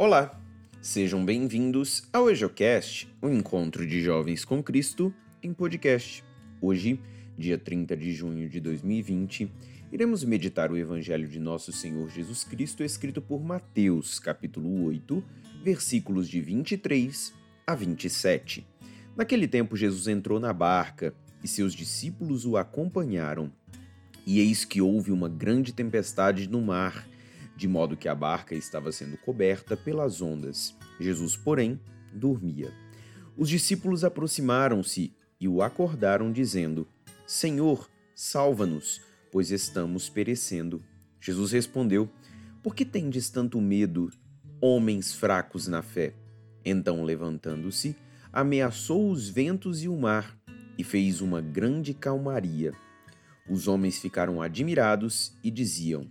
Olá, sejam bem-vindos ao EjoCast, o encontro de jovens com Cristo em podcast. Hoje, dia 30 de junho de 2020, iremos meditar o Evangelho de Nosso Senhor Jesus Cristo escrito por Mateus, capítulo 8, versículos de 23 a 27. Naquele tempo, Jesus entrou na barca e seus discípulos o acompanharam. E eis que houve uma grande tempestade no mar de modo que a barca estava sendo coberta pelas ondas. Jesus, porém, dormia. Os discípulos aproximaram-se e o acordaram, dizendo: Senhor, salva-nos, pois estamos perecendo. Jesus respondeu: Por que tendes tanto medo, homens fracos na fé? Então, levantando-se, ameaçou os ventos e o mar, e fez uma grande calmaria. Os homens ficaram admirados e diziam: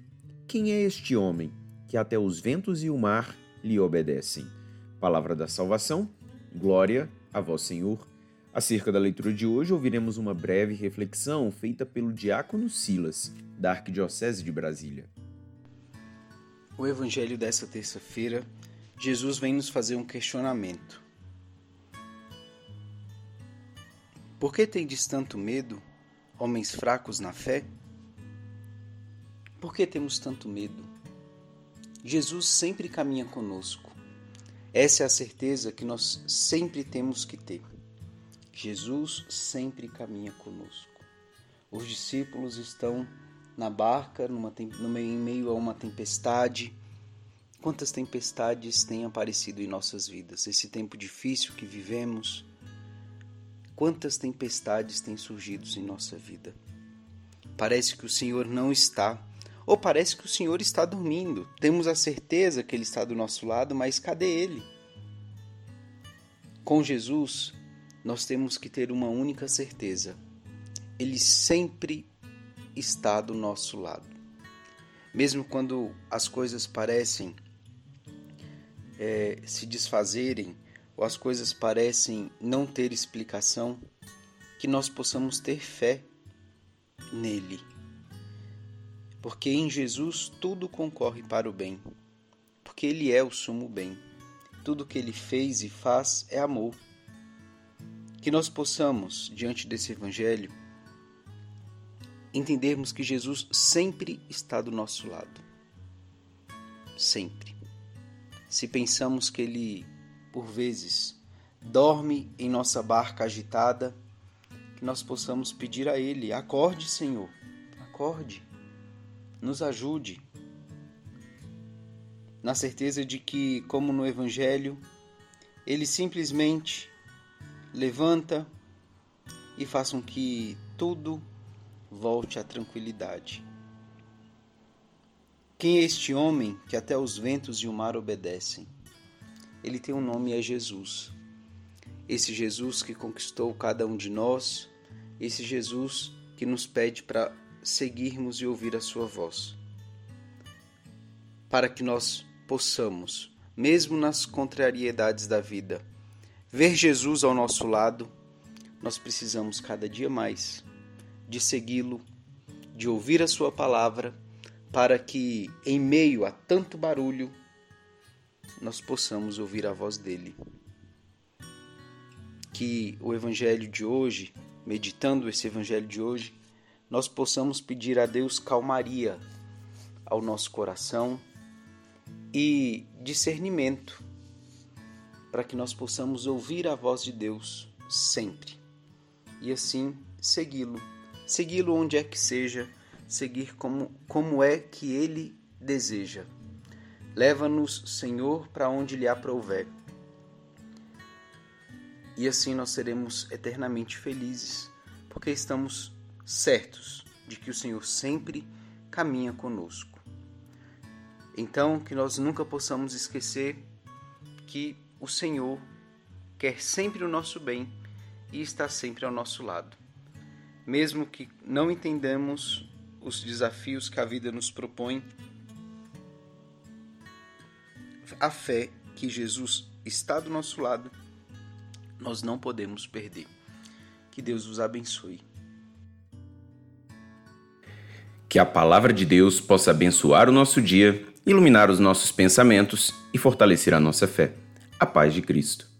quem é este homem que até os ventos e o mar lhe obedecem? Palavra da salvação, glória a vós, Senhor. Acerca da leitura de hoje, ouviremos uma breve reflexão feita pelo diácono Silas, da Arquidiocese de Brasília. O evangelho dessa terça-feira, Jesus vem nos fazer um questionamento. Por que tendes tanto medo, homens fracos na fé? Por que temos tanto medo? Jesus sempre caminha conosco. Essa é a certeza que nós sempre temos que ter. Jesus sempre caminha conosco. Os discípulos estão na barca, numa, em meio a uma tempestade. Quantas tempestades têm aparecido em nossas vidas? Esse tempo difícil que vivemos, quantas tempestades têm surgido em nossa vida? Parece que o Senhor não está ou parece que o Senhor está dormindo. Temos a certeza que Ele está do nosso lado, mas cadê Ele? Com Jesus, nós temos que ter uma única certeza: Ele sempre está do nosso lado. Mesmo quando as coisas parecem é, se desfazerem, ou as coisas parecem não ter explicação, que nós possamos ter fé nele porque em Jesus tudo concorre para o bem, porque Ele é o sumo bem. Tudo que Ele fez e faz é amor. Que nós possamos, diante desse Evangelho, entendermos que Jesus sempre está do nosso lado. Sempre. Se pensamos que Ele, por vezes, dorme em nossa barca agitada, que nós possamos pedir a Ele: acorde, Senhor, acorde nos ajude, na certeza de que, como no Evangelho, ele simplesmente levanta e faça com que tudo volte à tranquilidade. Quem é este homem que até os ventos e o mar obedecem? Ele tem um nome, é Jesus. Esse Jesus que conquistou cada um de nós, esse Jesus que nos pede para seguirmos e ouvir a Sua voz. Para que nós possamos, mesmo nas contrariedades da vida, ver Jesus ao nosso lado, nós precisamos cada dia mais de segui-lo, de ouvir a Sua palavra, para que, em meio a tanto barulho, nós possamos ouvir a voz dele. Que o Evangelho de hoje, meditando esse Evangelho de hoje, nós possamos pedir a Deus calmaria ao nosso coração e discernimento para que nós possamos ouvir a voz de Deus sempre e assim segui-lo, segui-lo onde é que seja, seguir como, como é que ele deseja. Leva-nos, Senhor, para onde lhe aprouver. E assim nós seremos eternamente felizes, porque estamos certos de que o Senhor sempre caminha conosco. Então, que nós nunca possamos esquecer que o Senhor quer sempre o nosso bem e está sempre ao nosso lado. Mesmo que não entendamos os desafios que a vida nos propõe, a fé que Jesus está do nosso lado, nós não podemos perder. Que Deus os abençoe. Que a palavra de Deus possa abençoar o nosso dia, iluminar os nossos pensamentos e fortalecer a nossa fé. A paz de Cristo.